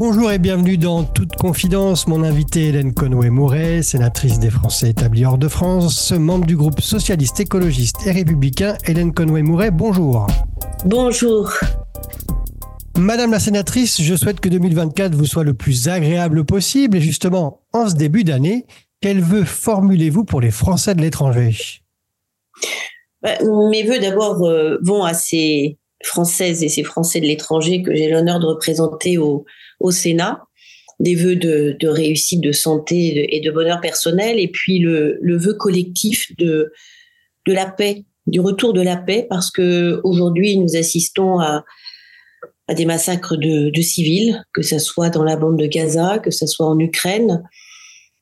Bonjour et bienvenue dans Toute Confidence. Mon invité Hélène Conway-Mouret, sénatrice des Français établis hors de France, membre du groupe socialiste, écologiste et républicain. Hélène Conway-Mouret, bonjour. Bonjour. Madame la sénatrice, je souhaite que 2024 vous soit le plus agréable possible. Et justement, en ce début d'année, quels vœux formulez-vous pour les Français de l'étranger? Bah, Mes vœux d'abord euh, vont à ces Françaises et ces Français de l'étranger que j'ai l'honneur de représenter au, au Sénat, des vœux de, réussite, de santé et de bonheur personnel, et puis le, vœu collectif de, de la paix, du retour de la paix, parce que aujourd'hui nous assistons à, à des massacres de, civils, que ce soit dans la bande de Gaza, que ce soit en Ukraine,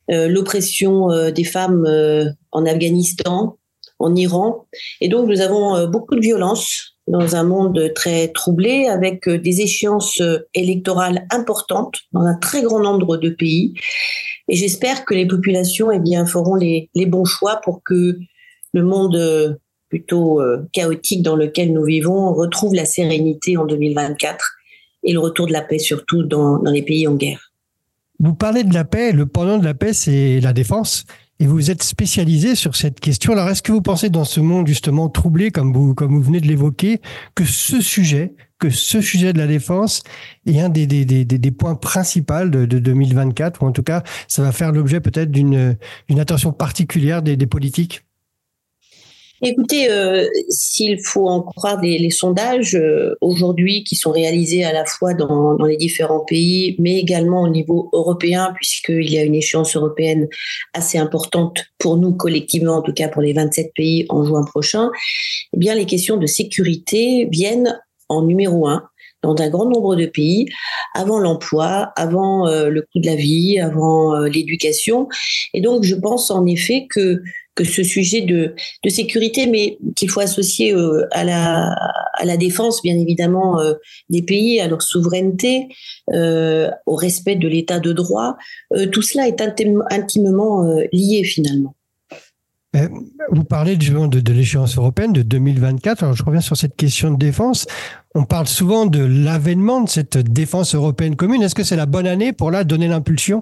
euh, l'oppression euh, des femmes euh, en Afghanistan, en Iran, et donc nous avons beaucoup de violence dans un monde très troublé, avec euh, des échéances euh, électorales importantes dans un très grand nombre de pays. Et j'espère que les populations eh bien, feront les, bons choix pour que le monde euh, plutôt chaotique dans lequel nous vivons retrouve la sérénité en 2024 et le retour de la paix surtout dans les pays en guerre. Vous parlez de la paix, le pendant de la paix, c'est la défense. Et vous êtes spécialisé sur cette question. Alors, est-ce que vous pensez dans ce monde justement troublé, comme vous, comme vous venez de l'évoquer, que ce sujet, que ce sujet de la défense est un des, des, des, des points principaux de, de, 2024, ou en tout cas, ça va faire l'objet peut-être d'une attention particulière des, des politiques? Écoutez, euh, s'il faut en croire les, les sondages euh, aujourd'hui qui sont réalisés à la fois dans, dans, les différents pays, mais également au niveau européen, puisqu'il y a une échéance européenne assez importante pour nous collectivement, en tout cas pour les 27 pays en juin prochain, eh bien les questions de sécurité viennent en numéro un dans un grand nombre de pays, avant l'emploi, avant euh, le coût de la vie, avant euh, l'éducation. Et donc, je pense en effet que ce sujet de, sécurité, mais qu'il faut associer euh, à, la, défense, bien évidemment, euh, des pays, à leur souveraineté, euh, au respect de l'état de droit, tout cela est intimement lié finalement. Vous parlez de, de, de l'échéance européenne de 2024. Alors, je reviens sur cette question de défense. On parle souvent de l'avènement de cette défense européenne commune. Est-ce que c'est la bonne année pour là donner l'impulsion?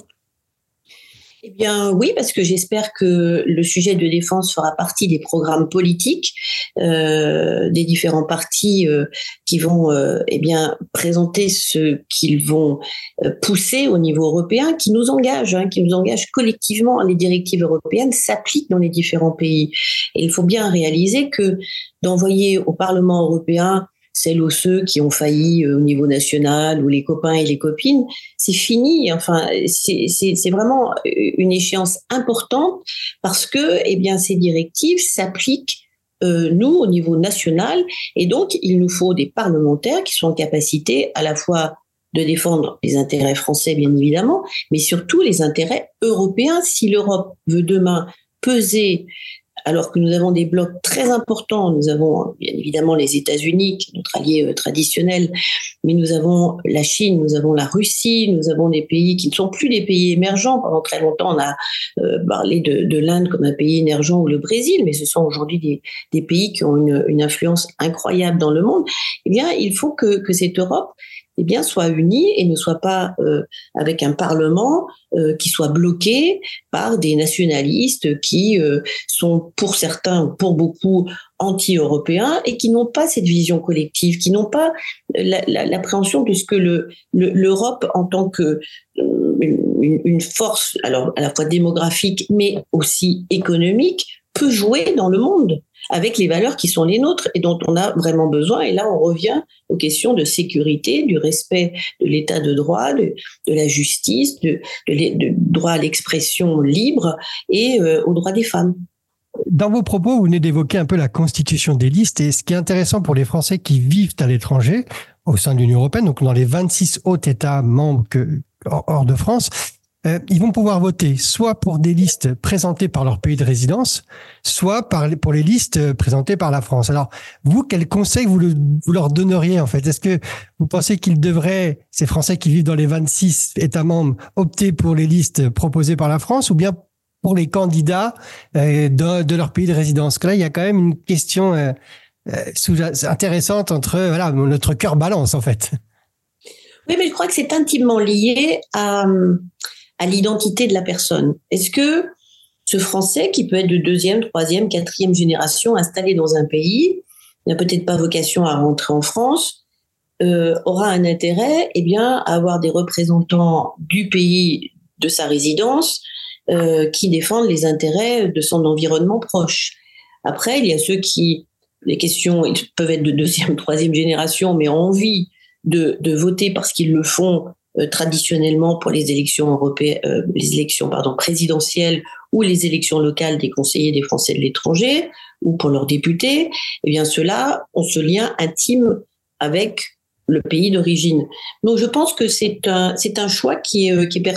Eh bien oui, parce que j'espère que le sujet de défense fera partie des programmes politiques euh, des différents partis euh, qui vont euh, eh bien présenter ce qu'ils vont euh, pousser au niveau européen, qui nous engage, hein, qui nous engage collectivement. Les directives européennes s'appliquent dans les différents pays. Et il faut bien réaliser que d'envoyer au Parlement européen celles ou ceux qui ont failli euh, au niveau national ou les copains et les copines, c'est fini. Enfin, c'est vraiment une échéance importante parce que, eh bien, ces directives s'appliquent euh, nous au niveau national et donc il nous faut des parlementaires qui sont en capacité à la fois de défendre les intérêts français bien évidemment, mais surtout les intérêts européens. Si l'Europe veut demain peser alors que nous avons des blocs très importants. Nous avons bien évidemment les États-Unis, notre allié euh, traditionnel, mais nous avons la Chine, nous avons la Russie, nous avons des pays qui ne sont plus des pays émergents. Pendant très longtemps, on a euh, parlé de, de l'Inde comme un pays émergent ou le Brésil, mais ce sont aujourd'hui des, pays qui ont une, influence incroyable dans le monde. Eh bien, il faut que cette Europe eh bien, unie et ne soit pas euh, avec un Parlement euh, qui soit bloqué par des nationalistes qui euh, sont pour certains, pour beaucoup, anti-européens et qui n'ont pas cette vision collective, qui n'ont pas l'appréhension la, de ce que l'Europe le, en tant que euh, une force, alors à la fois démographique mais aussi économique, peut jouer dans le monde avec les valeurs qui sont les nôtres et dont on a vraiment besoin. Et là, on revient aux questions de sécurité, du respect de l'état de droit, de, la justice, de, droit à l'expression libre et euh, aux droits des femmes. Dans vos propos, vous venez d'évoquer un peu la constitution des listes et ce qui est intéressant pour les Français qui vivent à l'étranger, au sein de l'Union européenne, donc dans les 26 autres États membres hors de France, euh, ils vont pouvoir voter soit pour des listes présentées par leur pays de résidence, soit pour les listes présentées par la France. Alors, vous, quel conseil vous, le, vous leur donneriez en fait? Est-ce que vous pensez qu'ils devraient, ces Français qui vivent dans les 26 États membres, opter pour les listes proposées par la France ou bien pour les candidats euh, de, leur pays de résidence? Que Là, il y a quand même une question euh, euh intéressante entre voilà notre cœur balance en fait. Oui, mais je crois que c'est intimement lié à, à l'identité de la personne. Est-ce que ce Français, qui peut être de deuxième, troisième, quatrième génération installé dans un pays, n'a peut-être pas vocation à rentrer en France, euh, aura un intérêt eh bien, à avoir des représentants du pays de sa résidence euh, qui défendent les intérêts de son environnement proche. Après, il y a ceux qui, les questions ils peuvent être de deuxième, troisième génération, mais ont envie de, voter parce qu'ils le font traditionnellement pour les élections européennes, euh, les élections pardon présidentielles ou les élections locales des conseillers des Français de l'étranger ou pour leurs députés, eh bien ceux-là ont ce lien intime avec le pays d'origine. Donc je pense que c'est un c'est un choix qui est, euh, qui est,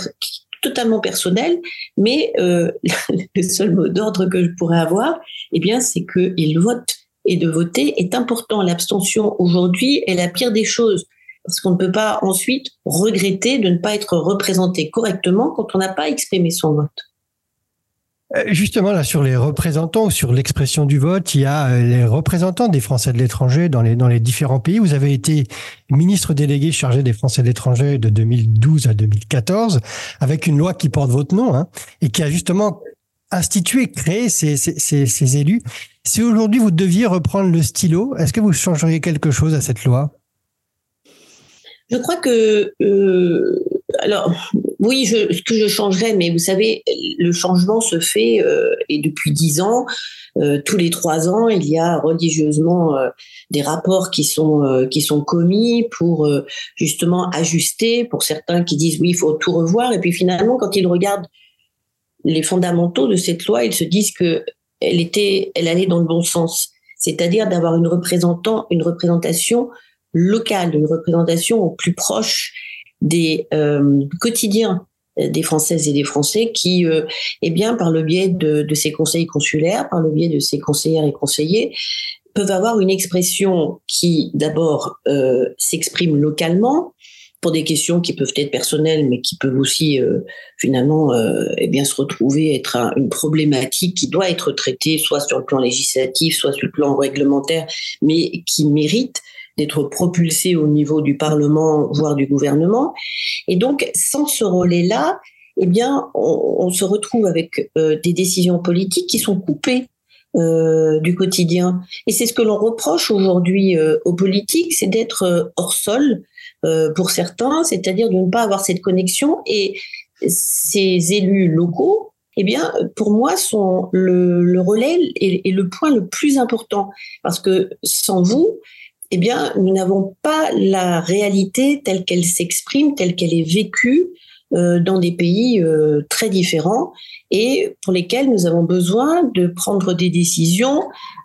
totalement personnel, mais euh, le seul mot d'ordre que je pourrais avoir, eh bien c'est qu'ils votent et de voter est important. L'abstention aujourd'hui est la pire des choses parce qu'on ne peut pas ensuite regretter de ne pas être représenté correctement quand on n'a pas exprimé son vote. Euh, justement, là, sur les représentants, sur l'expression du vote, il y a euh, les représentants des Français de l'étranger dans les, différents pays. Vous avez été ministre délégué chargé des Français de l'étranger de 2012 à 2014, avec une loi qui porte votre nom, hein, et qui a justement institué, créé ces élus. Si aujourd'hui vous deviez reprendre le stylo, est-ce que vous changeriez quelque chose à cette loi? Je crois que, euh, alors, oui, ce que je changerais, mais vous savez, le changement se fait, euh, et depuis dix ans, euh, tous les trois ans, il y a religieusement des rapports qui sont, qui sont commis pour justement ajuster, pour certains qui disent oui, il faut tout revoir, et puis finalement, quand ils regardent les fondamentaux de cette loi, ils se disent que elle était, elle allait dans le bon sens, c'est-à-dire d'avoir une représentant, une représentation locale, une représentation au plus proche des euh, quotidiens des Françaises et des Français qui, euh, eh bien, par le biais de, de, ces conseils consulaires, par le biais de ces conseillères et conseillers, peuvent avoir une expression qui, d'abord, euh, s'exprime localement pour des questions qui peuvent être personnelles, mais qui peuvent aussi, euh, finalement, euh, eh bien, se retrouver être un, une problématique qui doit être traitée, soit sur le plan législatif, soit sur le plan réglementaire, mais qui mérite d'être propulsé au niveau du Parlement, voire du gouvernement. Et donc, sans ce relais-là, eh bien, on, se retrouve avec euh, des décisions politiques qui sont coupées euh, du quotidien. Et c'est ce que l'on reproche aujourd'hui euh, aux politiques, c'est d'être hors sol pour certains, c'est-à-dire de ne pas avoir cette connexion. Et ces élus locaux, eh bien, pour moi, sont le, relais et le point le plus important, parce que sans vous, eh bien, nous n'avons pas la réalité telle qu'elle s'exprime, telle qu'elle est vécue euh, dans des pays euh, très différents et pour lesquels nous avons besoin de prendre des décisions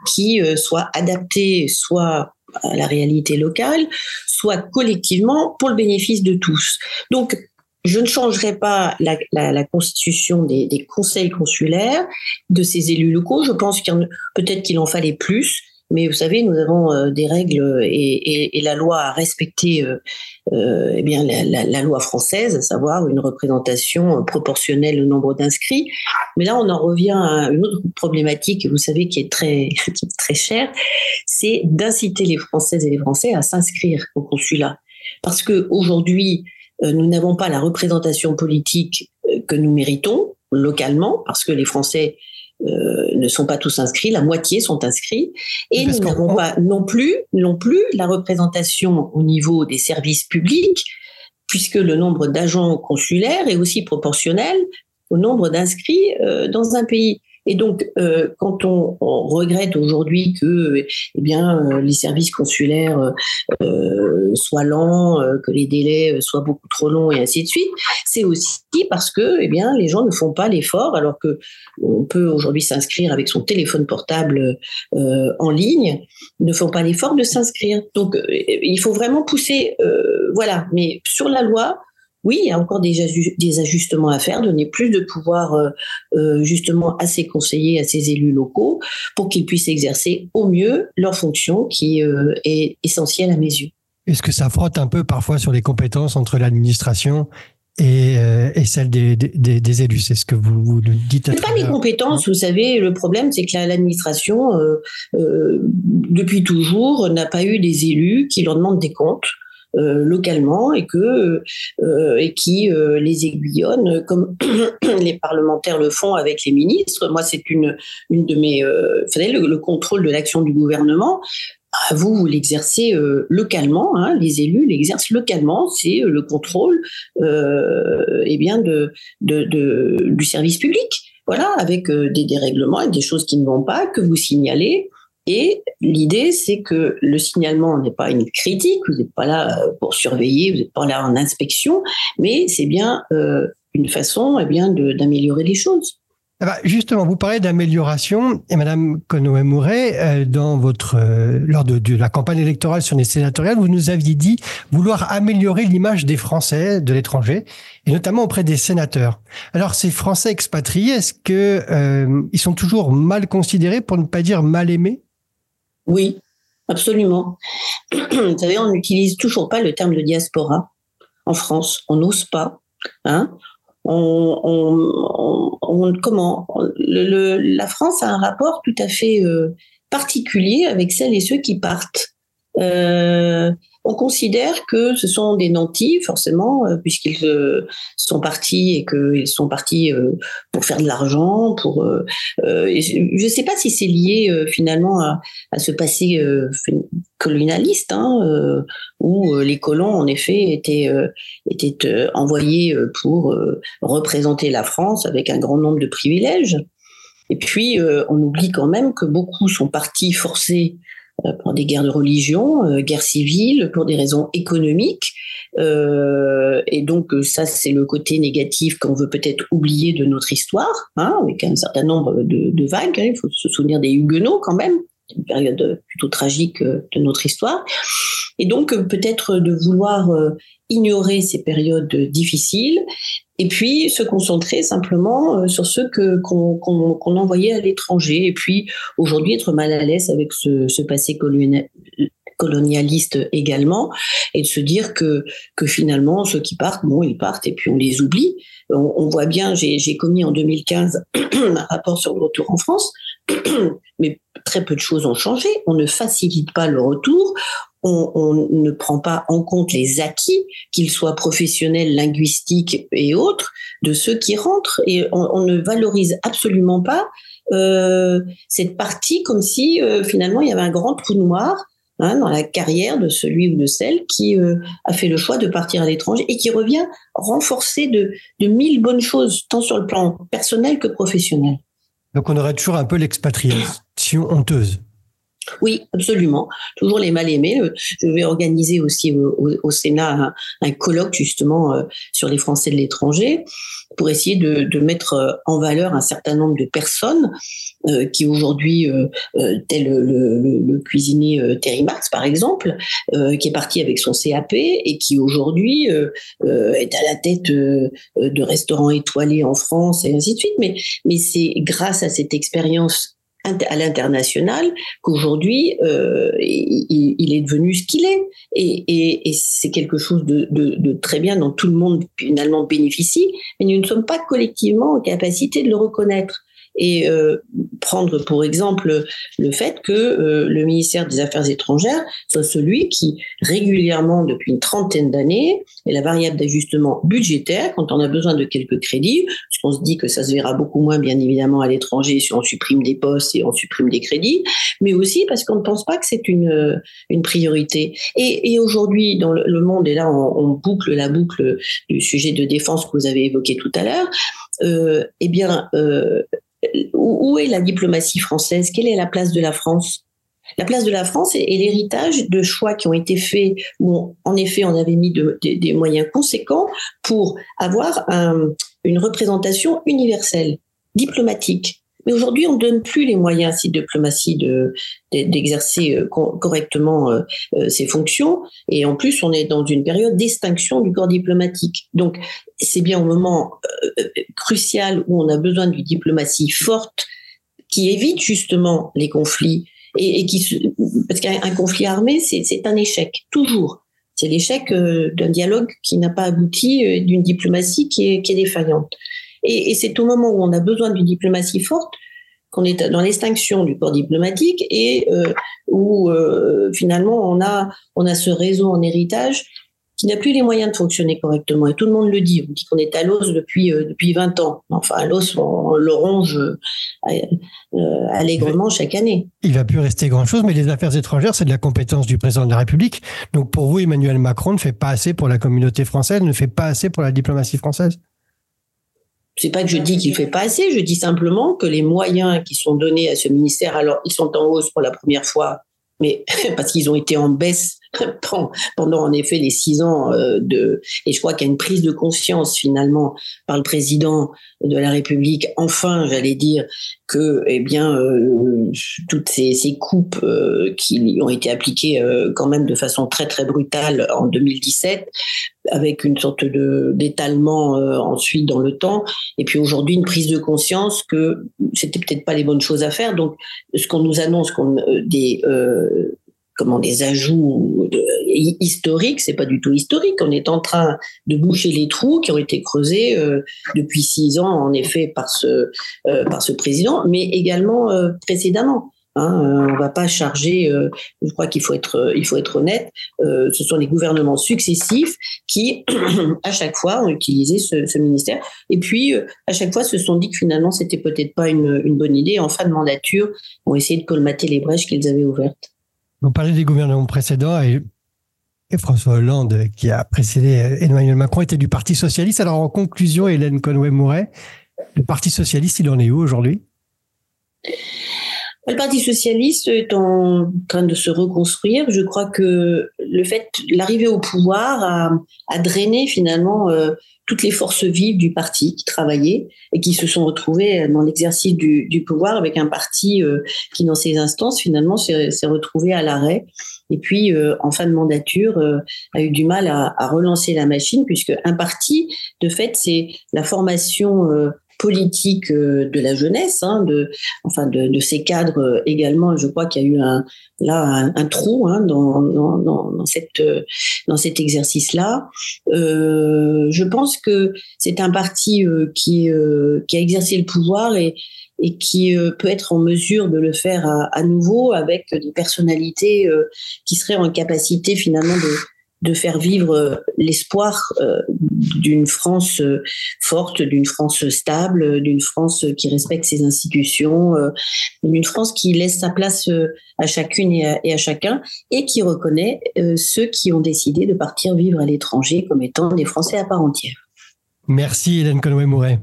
qui euh, soient adaptées soit à la réalité locale, soit collectivement pour le bénéfice de tous. Donc, je ne changerai pas la, constitution des, des, conseils consulaires, de ces élus locaux. Je pense qu'il peut-être qu'il en fallait plus. Mais vous savez, nous avons euh, des règles et, la loi à respecter, euh, euh, eh bien la, loi française, à savoir une représentation proportionnelle au nombre d'inscrits. Mais là, on en revient à une autre problématique, vous savez, qui est très, très chère, c'est d'inciter les Françaises et les Français à s'inscrire au consulat, parce que aujourd'hui, nous n'avons pas la représentation politique que nous méritons localement, parce que les Français euh, ne sont pas tous inscrits, la moitié sont inscrits, et Parce nous n'avons pas non plus, non plus la représentation au niveau des services publics, puisque le nombre d'agents consulaires est aussi proportionnel au nombre d'inscrits euh, dans un pays. Et donc, euh, quand on, regrette aujourd'hui que, eh bien, euh, les services consulaires euh, soient lents, euh, que les délais soient beaucoup trop longs et ainsi de suite, c'est aussi parce que, eh bien, les gens ne font pas l'effort, alors que on peut aujourd'hui s'inscrire avec son téléphone portable euh, en ligne, ne font pas l'effort de s'inscrire. Donc, il faut vraiment pousser, voilà. Mais sur la loi, oui, il y a encore des, des ajustements à faire, donner plus de pouvoir euh, euh, justement à ces conseillers, à ces élus locaux, pour qu'ils puissent exercer au mieux leur fonction qui euh, est essentielle à mes yeux. Est-ce que ça frotte un peu parfois sur les compétences entre l'administration et, euh, et, celle des, des, des élus? C'est ce que vous, vous dites. C'est pas les compétences, vous savez. Le problème, c'est que l'administration, euh, euh, depuis toujours, n'a pas eu des élus qui leur demandent des comptes. Localement et que et qui les aiguillonnent comme les parlementaires le font avec les ministres. Moi, c'est une une de mes, vous le contrôle de l'action du gouvernement. Ah, vous, vous l'exercez euh, localement, hein, les élus l'exercent localement, c'est euh, le contrôle euh, eh bien de, de, du service public. Voilà, avec euh, des dérèglements et des choses qui ne vont pas, que vous signalez. Et l'idée, c'est que le signalement n'est pas une critique, vous n'êtes pas là pour surveiller, vous n'êtes pas là en inspection, mais c'est bien une façon eh bien d'améliorer les choses. Ah bah, justement, vous parlez d'amélioration et Madame Conoé Mouret, euh, euh, lors de, la campagne électorale sur les sénatoriales, vous nous aviez dit vouloir améliorer l'image des Français de l'étranger et notamment auprès des sénateurs. Alors, ces Français expatriés, est-ce que euh, ils sont toujours mal considérés, pour ne pas dire mal aimés? Oui, absolument. Vous savez, on n'utilise toujours pas le terme de diaspora en France. On n'ose pas. Hein on, comment la France a un rapport tout à fait euh, particulier avec celles et ceux qui partent. Euh, on considère que ce sont des nantis, forcément, euh, puisqu'ils euh, sont partis et qu'ils sont partis euh, pour faire de l'argent. Pour, je ne sais pas si c'est lié finalement à, ce passé colonialiste, hein, où les colons, en effet, étaient, étaient envoyés pour représenter la France avec un grand nombre de privilèges. Et puis, on oublie quand même que beaucoup sont partis forcés pour des guerres de religion, euh, guerres civiles, pour des raisons économiques. Euh, et donc ça, c'est le côté négatif qu'on veut peut-être oublier de notre histoire, hein, avec un certain nombre de, vagues. Hein. il faut se souvenir des Huguenots quand même, une période plutôt tragique de notre histoire. Et donc peut-être de vouloir ignorer ces périodes difficiles et puis se concentrer simplement euh, sur ceux que qu'on envoyait à l'étranger et puis aujourd'hui être mal à l'aise avec ce, passé colonialiste également et de se dire que que finalement ceux qui partent bon ils partent et puis on les oublie. On voit bien j'ai commis en 2015 un rapport sur le retour en France mais très peu de choses ont changé. On ne facilite pas le retour on, ne prend pas en compte les acquis, qu'ils soient professionnels, linguistiques et autres, de ceux qui rentrent. Et on, ne valorise absolument pas euh, cette partie comme si euh, finalement il y avait un grand trou noir hein, dans la carrière de celui ou de celle qui euh, a fait le choix de partir à l'étranger et qui revient renforcé de, de mille bonnes choses, tant sur le plan personnel que professionnel. Donc on aurait toujours un peu l'expatriation honteuse. Oui, absolument. Toujours les mal aimés. Je vais organiser aussi au, Sénat un, colloque justement euh, sur les Français de l'étranger pour essayer de, mettre euh, en valeur un certain nombre de personnes euh, qui aujourd'hui, tel le, cuisinier Terry Marx par exemple, qui est parti avec son CAP et qui aujourd'hui est à la tête de restaurants étoilés en France et ainsi de suite. Mais c'est grâce à cette expérience à l'international qu'aujourd'hui euh, il, est devenu ce qu'il est. Et, c'est quelque chose de, de, très bien dont tout le monde finalement bénéficie mais nous ne sommes pas collectivement en capacité de le reconnaître et euh, prendre pour exemple le fait que euh, le ministère des Affaires étrangères soit celui qui régulièrement depuis une trentaine d'années est la variable d'ajustement budgétaire quand on a besoin de quelques crédits, parce qu'on se dit que ça se verra beaucoup moins bien évidemment à l'étranger si on supprime des postes et on supprime des crédits, mais aussi parce qu'on ne pense pas que c'est une, une priorité. Et, et aujourd'hui dans le, monde, et là on, on, boucle la boucle du sujet de défense que vous avez évoqué tout à l'heure, euh, eh bien, euh, où est la diplomatie française? Quelle est la place de la France? La place de la France est, l'héritage de choix qui ont été faits où, en effet, on avait mis des moyens conséquents pour avoir une représentation universelle, diplomatique. Mais aujourd'hui, on ne donne plus les moyens à cette diplomatie de, d'exercer euh, correctement euh, euh, ses fonctions. Et en plus, on est dans une période d'extinction du corps diplomatique. Donc, c'est bien au moment crucial où on a besoin d'une diplomatie forte qui évite justement les conflits et, qui parce qu'un conflit armé c'est un échec toujours c'est l'échec d'un dialogue qui n'a pas abouti d'une diplomatie qui est défaillante et, c'est au moment où on a besoin d'une diplomatie forte qu'on est dans l'extinction du corps diplomatique et euh, où euh, finalement on a on a ce réseau en héritage qui n'a plus les moyens de fonctionner correctement. Et tout le monde le dit. On dit qu'on est à l'os depuis, euh, depuis 20 ans. Enfin, l'os, on, le ronge allègrement chaque année. Il va plus rester grand-chose, mais les affaires étrangères, c'est de la compétence du président de la République. Donc pour vous, Emmanuel Macron ne fait pas assez pour la communauté française, ne fait pas assez pour la diplomatie française? C'est pas que je dis qu'il fait pas assez, je dis simplement que les moyens qui sont donnés à ce ministère, alors ils sont en hausse pour la première fois, mais parce qu'ils ont été en baisse pendant en effet les six ans euh, de et je crois qu'il y a une prise de conscience finalement par le président de la République enfin j'allais dire que eh bien euh, toutes ces, coupes euh, qui ont été appliquées quand même de façon très très brutale en 2017 avec une sorte de d'étalement ensuite dans le temps. Et puis aujourd'hui une prise de conscience que c'était peut-être pas les bonnes choses à faire. Donc ce qu'on nous annonce qu'on des comment des ajouts historiques, c'est pas du tout historique. On est en train de boucher les trous qui ont été creusés euh, depuis six ans, en effet, par ce euh, par ce président, mais également euh, précédemment. Hein, on va pas charger. je crois qu'il faut être il faut être honnête. ce sont les gouvernements successifs qui, à chaque fois, ont utilisé ce, ce ministère. Et puis, à chaque fois, se sont dit que finalement, c'était peut-être pas une, une bonne idée. En fin de mandature, ont essayé de colmater les brèches qu'ils avaient ouvertes. Vous parlez des gouvernements précédents et, François Hollande, qui a précédé Emmanuel Macron, était du Parti socialiste. Alors en conclusion, Hélène Conway-Mouret, le Parti socialiste, il en est où aujourd'hui? Le Parti socialiste est en train de se reconstruire. Je crois que le fait, l'arrivée au pouvoir a, a drainé finalement euh, toutes les forces vives du parti qui travaillaient et qui se sont retrouvées dans l'exercice du, du, pouvoir avec un parti euh, qui, dans ces instances, finalement, s'est retrouvé à l'arrêt. Et puis, euh, en fin de mandature, euh, a eu du mal à, à, relancer la machine, puisque un parti, de fait, c'est la formation politique euh, de la jeunesse, hein, de, enfin de, de, ces cadres euh, également. Je crois qu'il y a eu un, là un, trou hein, dans, dans, dans, cette, euh, dans cet exercice-là. Euh, je pense que c'est un parti qui, euh, qui a exercé le pouvoir et, et qui peut être en mesure de le faire à, à nouveau avec des personnalités qui seraient en capacité finalement de de faire vivre euh, l'espoir euh, d'une France euh, forte, d'une France stable, d'une France qui respecte ses institutions, d'une France qui laisse sa place à chacune et à, chacun et qui reconnaît ceux qui ont décidé de partir vivre à l'étranger comme étant des Français à part entière. Merci Hélène Conway-Mouret.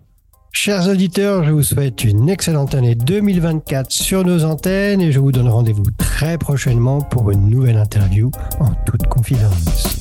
Chers auditeurs, je vous souhaite une excellente année 2024 sur nos antennes et je vous donne rendez-vous très prochainement pour une nouvelle interview en toute confidence.